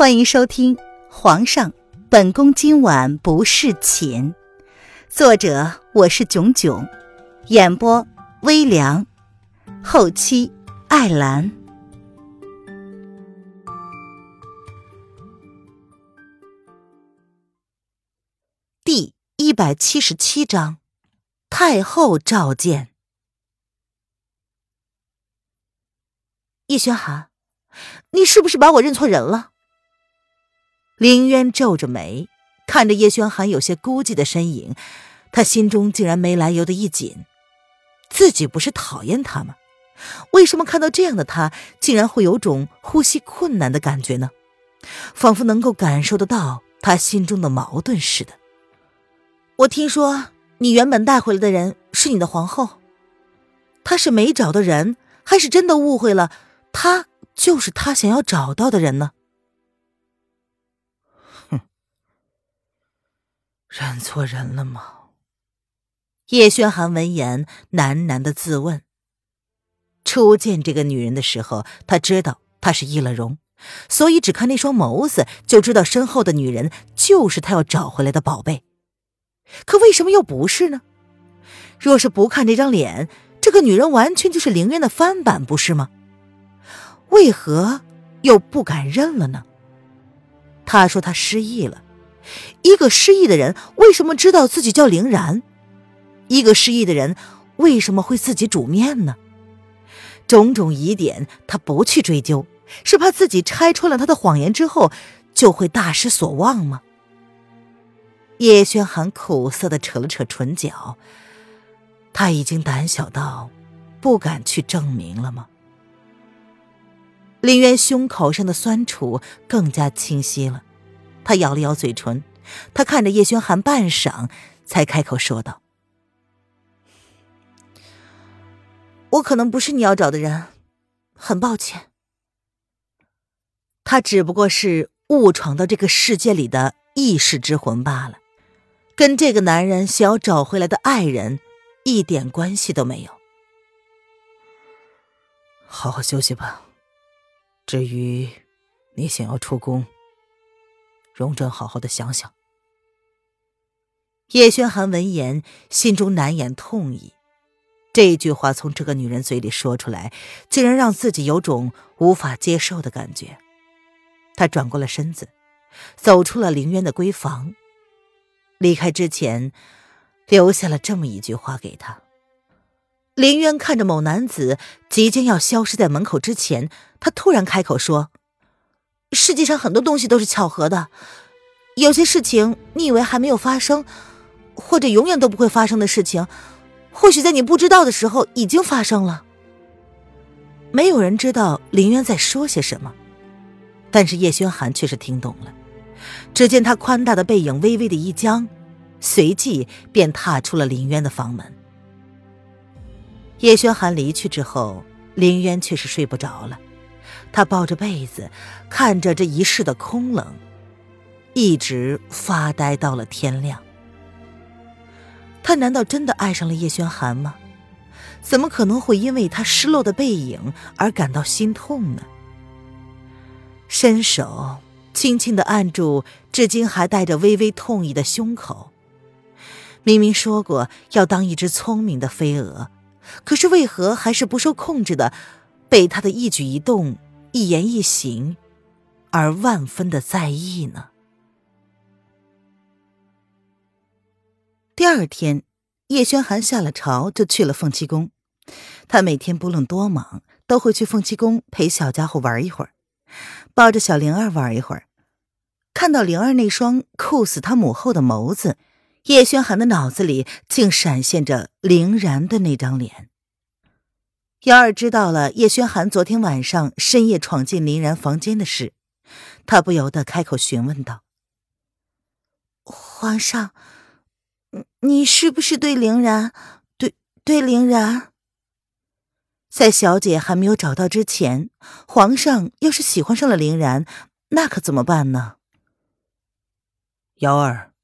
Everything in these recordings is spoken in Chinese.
欢迎收听《皇上，本宫今晚不侍寝》，作者我是囧囧，演播微凉，后期艾兰。第一百七十七章，太后召见。叶轩寒，你是不是把我认错人了？林渊皱着眉，看着叶轩寒有些孤寂的身影，他心中竟然没来由的一紧。自己不是讨厌他吗？为什么看到这样的他，竟然会有种呼吸困难的感觉呢？仿佛能够感受得到他心中的矛盾似的。我听说你原本带回来的人是你的皇后，他是没找到人，还是真的误会了？他就是他想要找到的人呢？认错人了吗？叶轩寒闻言喃喃的自问。初见这个女人的时候，他知道她是易了容，所以只看那双眸子就知道身后的女人就是他要找回来的宝贝。可为什么又不是呢？若是不看这张脸，这个女人完全就是凌渊的翻版，不是吗？为何又不敢认了呢？他说他失忆了。一个失忆的人为什么知道自己叫凌然？一个失忆的人为什么会自己煮面呢？种种疑点，他不去追究，是怕自己拆穿了他的谎言之后就会大失所望吗？叶轩寒苦涩的扯了扯唇角，他已经胆小到不敢去证明了吗？林渊胸口上的酸楚更加清晰了。他咬了咬嘴唇，他看着叶轩寒半晌，才开口说道：“我可能不是你要找的人，很抱歉。他只不过是误闯到这个世界里的异世之魂罢了，跟这个男人想要找回来的爱人一点关系都没有。好好休息吧。至于你想要出宫……”容朕好好的想想。叶轩寒闻言，心中难掩痛意。这一句话从这个女人嘴里说出来，竟然让自己有种无法接受的感觉。他转过了身子，走出了凌渊的闺房。离开之前，留下了这么一句话给他。凌渊看着某男子即将要消失在门口之前，他突然开口说。世界上很多东西都是巧合的，有些事情你以为还没有发生，或者永远都不会发生的事情，或许在你不知道的时候已经发生了。没有人知道林渊在说些什么，但是叶轩寒却是听懂了。只见他宽大的背影微微的一僵，随即便踏出了林渊的房门。叶轩寒离去之后，林渊却是睡不着了。他抱着被子，看着这一世的空冷，一直发呆到了天亮。他难道真的爱上了叶轩寒吗？怎么可能会因为他失落的背影而感到心痛呢？伸手轻轻的按住至今还带着微微痛意的胸口。明明说过要当一只聪明的飞蛾，可是为何还是不受控制的被他的一举一动？一言一行，而万分的在意呢。第二天，叶轩寒下了朝就去了凤栖宫。他每天不论多忙，都会去凤栖宫陪小家伙玩一会儿，抱着小灵儿玩一会儿。看到灵儿那双酷死他母后的眸子，叶轩寒的脑子里竟闪现着凌然的那张脸。瑶儿知道了叶轩寒昨天晚上深夜闯进林然房间的事，他不由得开口询问道：“皇上，你是不是对林然，对对林然？在小姐还没有找到之前，皇上要是喜欢上了林然，那可怎么办呢？”瑶儿，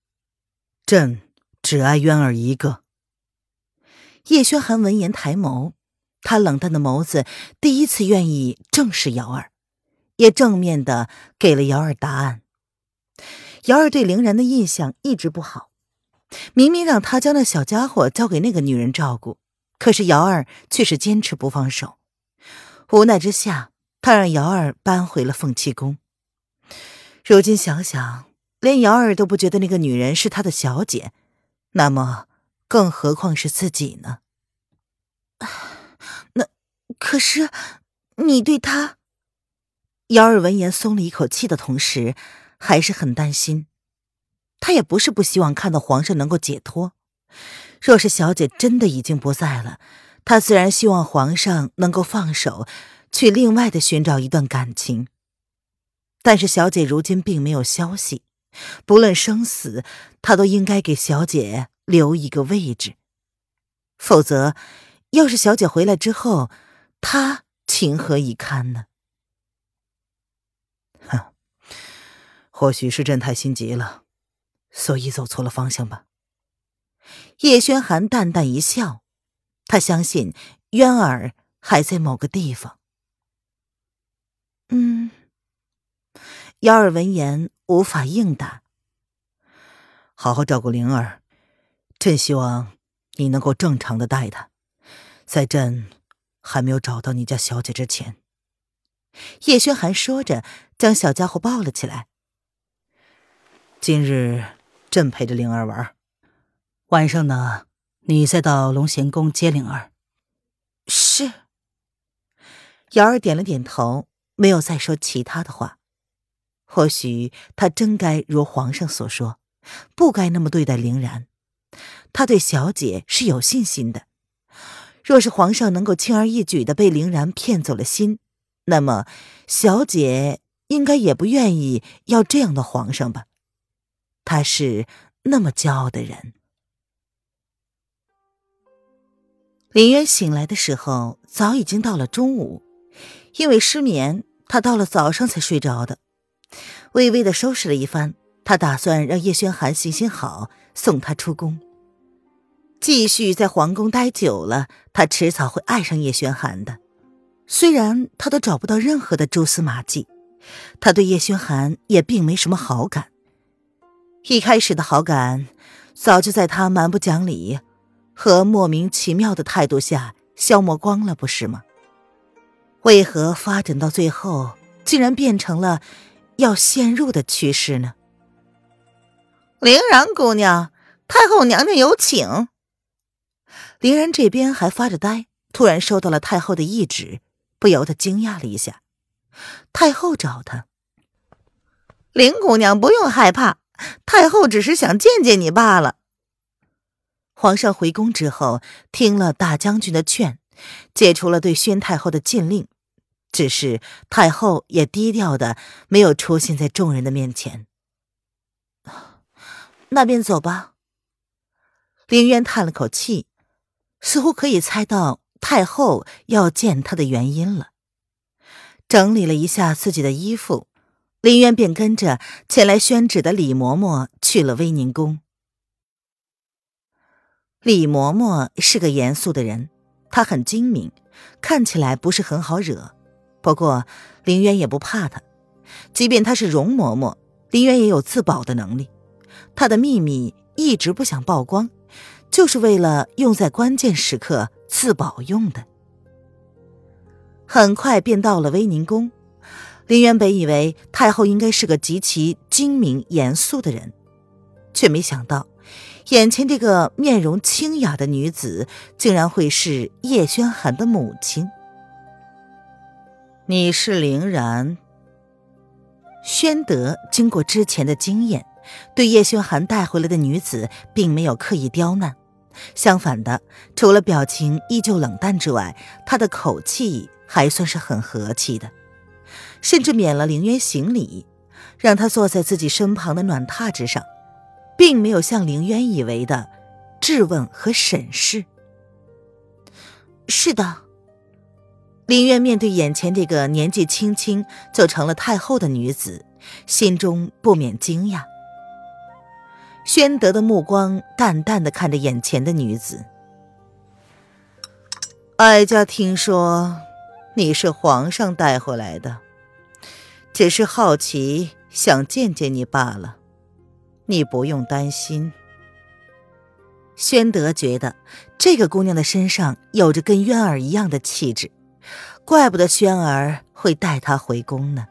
朕只爱渊儿一个。叶轩寒闻言抬眸。他冷淡的眸子第一次愿意正视瑶儿，也正面的给了瑶儿答案。瑶儿对凌然的印象一直不好，明明让他将那小家伙交给那个女人照顾，可是瑶儿却是坚持不放手。无奈之下，他让瑶儿搬回了凤栖宫。如今想想，连瑶儿都不觉得那个女人是他的小姐，那么更何况是自己呢？可是你对他……瑶儿闻言松了一口气的同时，还是很担心。他也不是不希望看到皇上能够解脱。若是小姐真的已经不在了，他虽然希望皇上能够放手，去另外的寻找一段感情。但是小姐如今并没有消息，不论生死，他都应该给小姐留一个位置。否则，要是小姐回来之后，他情何以堪呢？哼，或许是朕太心急了，所以走错了方向吧。叶轩寒淡淡一笑，他相信渊儿还在某个地方。嗯。瑶儿闻言无法应答。好好照顾灵儿，朕希望你能够正常的待她，在朕还没有找到你家小姐之前。叶轩寒说着，将小家伙抱了起来。今日朕陪着灵儿玩，晚上呢，你再到龙贤宫接灵儿。是。瑶儿点了点头，没有再说其他的话。或许他真该如皇上所说，不该那么对待凌然。他对小姐是有信心的。若是皇上能够轻而易举的被凌然骗走了心，那么小姐应该也不愿意要这样的皇上吧？他是那么骄傲的人。林渊醒来的时候，早已经到了中午，因为失眠，他到了早上才睡着的。微微的收拾了一番，他打算让叶轩寒行行好，送他出宫。继续在皇宫待久了，他迟早会爱上叶轩寒的。虽然他都找不到任何的蛛丝马迹，他对叶轩寒也并没什么好感。一开始的好感，早就在他蛮不讲理和莫名其妙的态度下消磨光了，不是吗？为何发展到最后，竟然变成了……要陷入的趋势呢？凌然姑娘，太后娘娘有请。凌然这边还发着呆，突然收到了太后的懿旨，不由得惊讶了一下。太后找他，林姑娘不用害怕，太后只是想见见你罢了。皇上回宫之后，听了大将军的劝，解除了对宣太后的禁令。只是太后也低调的，没有出现在众人的面前。那便走吧。林渊叹了口气，似乎可以猜到太后要见他的原因了。整理了一下自己的衣服，林渊便跟着前来宣旨的李嬷嬷去了威宁宫。李嬷嬷是个严肃的人，她很精明，看起来不是很好惹。不过，林渊也不怕她，即便她是容嬷嬷，林渊也有自保的能力。他的秘密一直不想曝光，就是为了用在关键时刻自保用的。很快便到了威宁宫，林渊本以为太后应该是个极其精明严肃的人，却没想到，眼前这个面容清雅的女子，竟然会是叶轩寒的母亲。你是凌然。宣德经过之前的经验，对叶轩寒带回来的女子并没有刻意刁难，相反的，除了表情依旧冷淡之外，他的口气还算是很和气的，甚至免了凌渊行礼，让他坐在自己身旁的暖榻之上，并没有像凌渊以为的质问和审视。是的。林渊面对眼前这个年纪轻轻就成了太后的女子，心中不免惊讶。宣德的目光淡淡的看着眼前的女子，哀家听说你是皇上带回来的，只是好奇，想见见你罢了。你不用担心。宣德觉得这个姑娘的身上有着跟渊儿一样的气质，怪不得轩儿会带她回宫呢。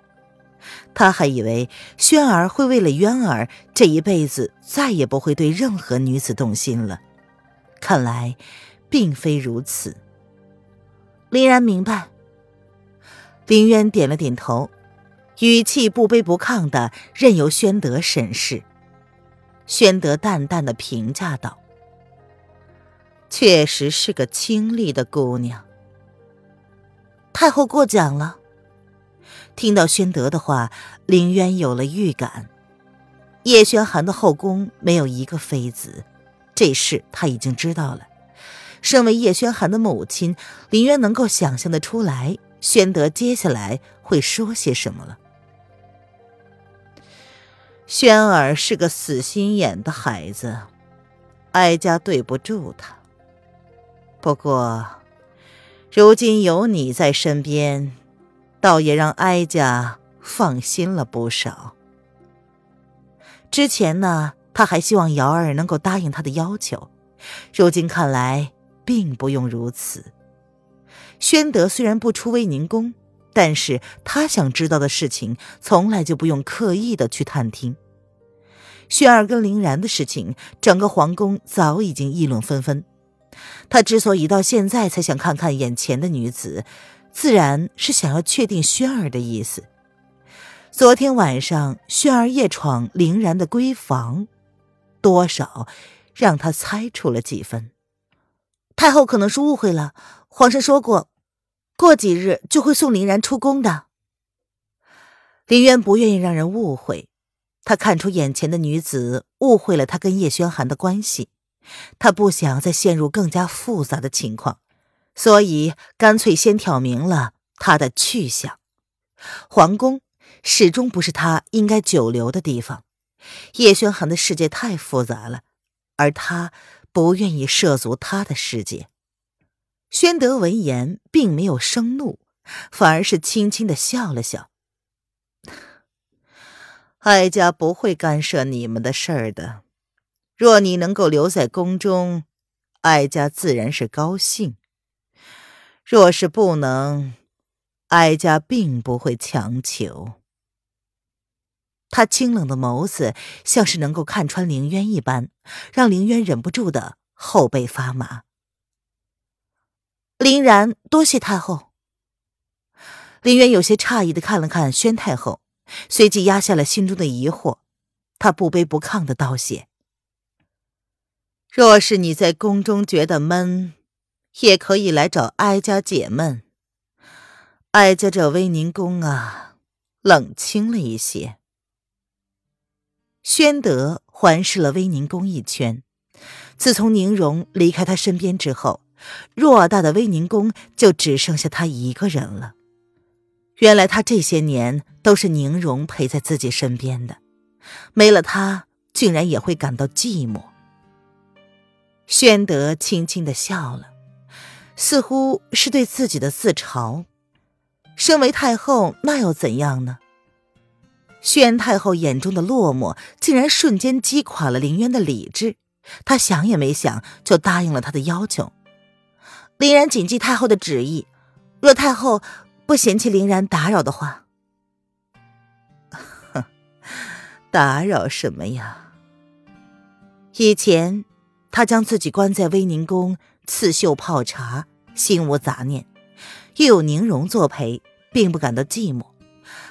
他还以为轩儿会为了渊儿，这一辈子再也不会对任何女子动心了。看来，并非如此。林然明白。林渊点了点头，语气不卑不亢的任由宣德审视。宣德淡淡的评价道：“确实是个清丽的姑娘。”太后过奖了。听到宣德的话，林渊有了预感。叶轩寒的后宫没有一个妃子，这事他已经知道了。身为叶轩寒的母亲，林渊能够想象得出来，宣德接下来会说些什么了。轩儿是个死心眼的孩子，哀家对不住他。不过，如今有你在身边。倒也让哀家放心了不少。之前呢，他还希望瑶儿能够答应他的要求，如今看来并不用如此。宣德虽然不出威宁宫，但是他想知道的事情，从来就不用刻意的去探听。轩儿跟林然的事情，整个皇宫早已经议论纷纷。他之所以到现在才想看看眼前的女子。自然是想要确定轩儿的意思。昨天晚上，轩儿夜闯凌然的闺房，多少让他猜出了几分。太后可能是误会了，皇上说过，过几日就会送凌然出宫的。林渊不愿意让人误会，他看出眼前的女子误会了他跟叶轩寒的关系，他不想再陷入更加复杂的情况。所以，干脆先挑明了他的去向。皇宫始终不是他应该久留的地方。叶轩寒的世界太复杂了，而他不愿意涉足他的世界。宣德闻言，并没有生怒，反而是轻轻的笑了笑：“哀家不会干涉你们的事儿的。若你能够留在宫中，哀家自然是高兴。”若是不能，哀家并不会强求。他清冷的眸子像是能够看穿凌渊一般，让凌渊忍不住的后背发麻。林然，多谢太后。林渊有些诧异的看了看宣太后，随即压下了心中的疑惑，他不卑不亢的道谢：“若是你在宫中觉得闷。”也可以来找哀家解闷。哀家这威宁宫啊，冷清了一些。宣德环视了威宁宫一圈，自从宁荣离开他身边之后，偌大的威宁宫就只剩下他一个人了。原来他这些年都是宁荣陪在自己身边的，没了他，竟然也会感到寂寞。宣德轻轻的笑了。似乎是对自己的自嘲。身为太后，那又怎样呢？宣太后眼中的落寞，竟然瞬间击垮了林渊的理智。他想也没想，就答应了他的要求。林然谨记太后的旨意，若太后不嫌弃林然打扰的话，打扰什么呀？以前，他将自己关在威宁宫。刺绣泡茶，心无杂念，又有宁荣作陪，并不感到寂寞，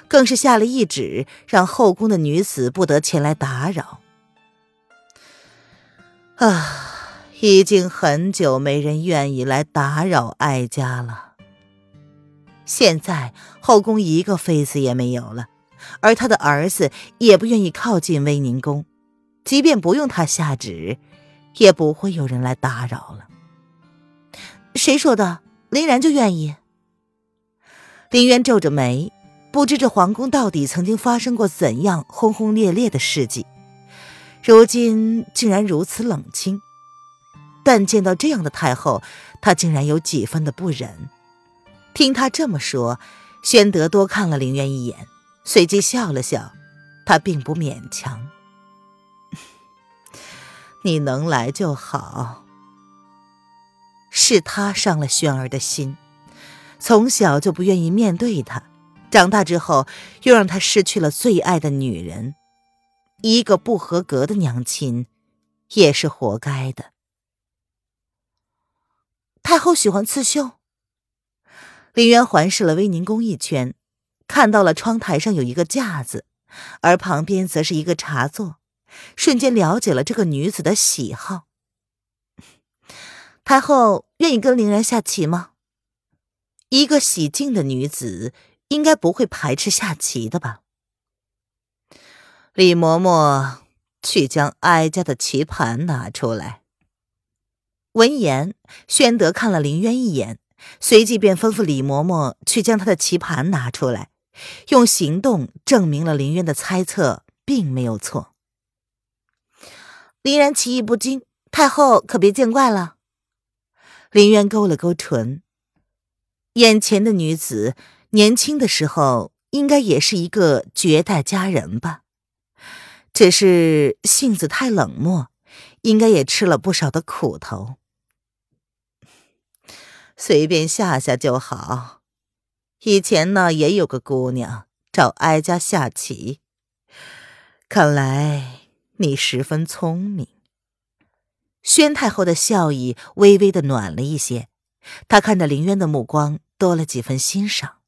更是下了懿旨，让后宫的女子不得前来打扰。啊，已经很久没人愿意来打扰哀家了。现在后宫一个妃子也没有了，而他的儿子也不愿意靠近威宁宫，即便不用他下旨，也不会有人来打扰了。谁说的？林然就愿意。林渊皱着眉，不知这皇宫到底曾经发生过怎样轰轰烈烈的事迹，如今竟然如此冷清。但见到这样的太后，他竟然有几分的不忍。听他这么说，宣德多看了林渊一眼，随即笑了笑，他并不勉强。你能来就好。是他伤了轩儿的心，从小就不愿意面对他，长大之后又让他失去了最爱的女人，一个不合格的娘亲，也是活该的。太后喜欢刺绣。林渊环视了威宁宫一圈，看到了窗台上有一个架子，而旁边则是一个茶座。瞬间了解了这个女子的喜好。太后愿意跟凌然下棋吗？一个喜静的女子应该不会排斥下棋的吧？李嬷嬷去将哀家的棋盘拿出来。闻言，宣德看了林渊一眼，随即便吩咐李嬷嬷去将他的棋盘拿出来，用行动证明了林渊的猜测并没有错。林然棋艺不精，太后可别见怪了。林渊勾了勾唇，眼前的女子年轻的时候应该也是一个绝代佳人吧，只是性子太冷漠，应该也吃了不少的苦头。随便下下就好。以前呢，也有个姑娘找哀家下棋，看来。你十分聪明。宣太后的笑意微微的暖了一些，她看着林渊的目光多了几分欣赏。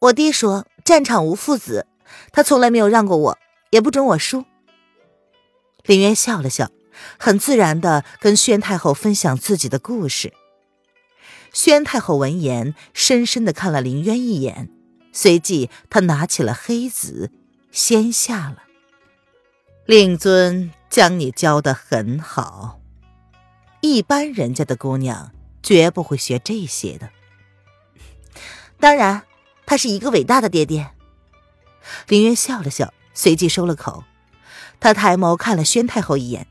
我爹说战场无父子，他从来没有让过我，也不准我输。林渊笑了笑，很自然的跟宣太后分享自己的故事。宣太后闻言，深深的看了林渊一眼，随即她拿起了黑子，先下了。令尊将你教的很好，一般人家的姑娘绝不会学这些的。当然，他是一个伟大的爹爹。林渊笑了笑，随即收了口。他抬眸看了宣太后一眼，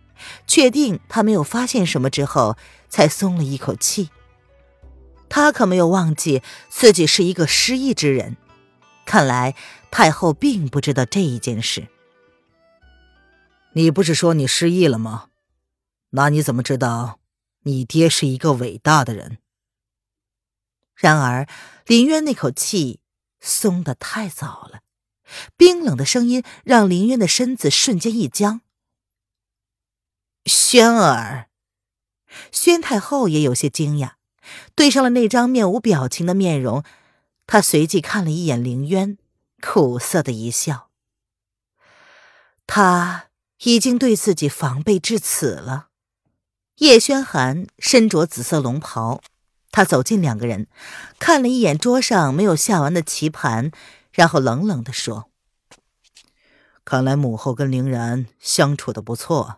确定她没有发现什么之后，才松了一口气。他可没有忘记自己是一个失忆之人，看来太后并不知道这一件事。你不是说你失忆了吗？那你怎么知道你爹是一个伟大的人？然而林渊那口气松得太早了，冰冷的声音让林渊的身子瞬间一僵。轩儿，宣太后也有些惊讶，对上了那张面无表情的面容，她随即看了一眼林渊，苦涩的一笑。他。已经对自己防备至此了。叶轩寒身着紫色龙袍，他走近两个人，看了一眼桌上没有下完的棋盘，然后冷冷的说：“看来母后跟凌然相处的不错。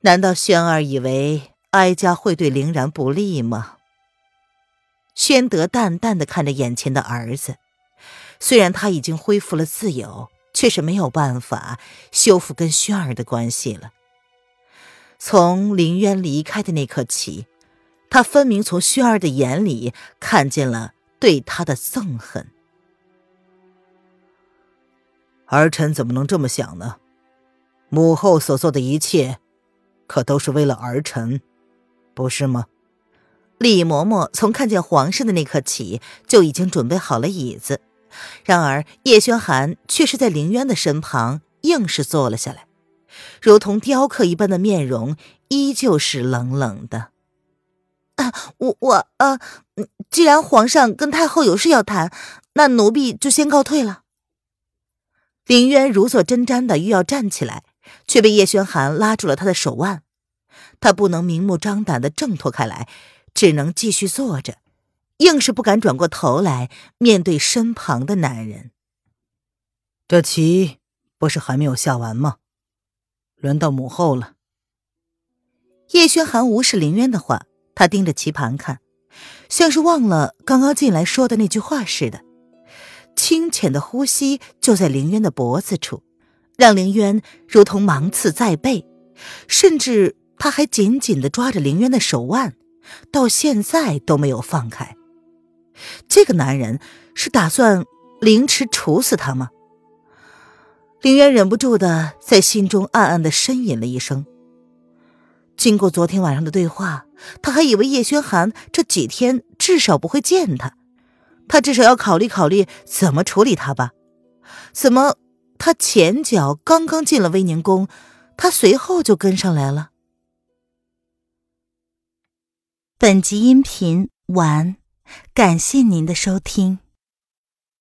难道轩儿以为哀家会对凌然不利吗？”宣德淡淡的看着眼前的儿子，虽然他已经恢复了自由。却是没有办法修复跟轩儿的关系了。从林渊离开的那刻起，他分明从轩儿的眼里看见了对他的憎恨。儿臣怎么能这么想呢？母后所做的一切，可都是为了儿臣，不是吗？李嬷嬷从看见皇上的那刻起，就已经准备好了椅子。然而，叶轩寒却是在凌渊的身旁，硬是坐了下来，如同雕刻一般的面容，依旧是冷冷的。啊，我我呃，既然皇上跟太后有事要谈，那奴婢就先告退了。凌渊如坐针毡的欲要站起来，却被叶轩寒拉住了他的手腕，他不能明目张胆的挣脱开来，只能继续坐着。硬是不敢转过头来面对身旁的男人。这棋不是还没有下完吗？轮到母后了。叶轩寒无视林渊的话，他盯着棋盘看，像是忘了刚刚进来说的那句话似的。清浅的呼吸就在林渊的脖子处，让林渊如同芒刺在背，甚至他还紧紧的抓着林渊的手腕，到现在都没有放开。这个男人是打算凌迟处死他吗？林渊忍不住的在心中暗暗的呻吟了一声。经过昨天晚上的对话，他还以为叶轩寒这几天至少不会见他，他至少要考虑考虑怎么处理他吧。怎么，他前脚刚刚进了威宁宫，他随后就跟上来了？本集音频完，感谢您的收听。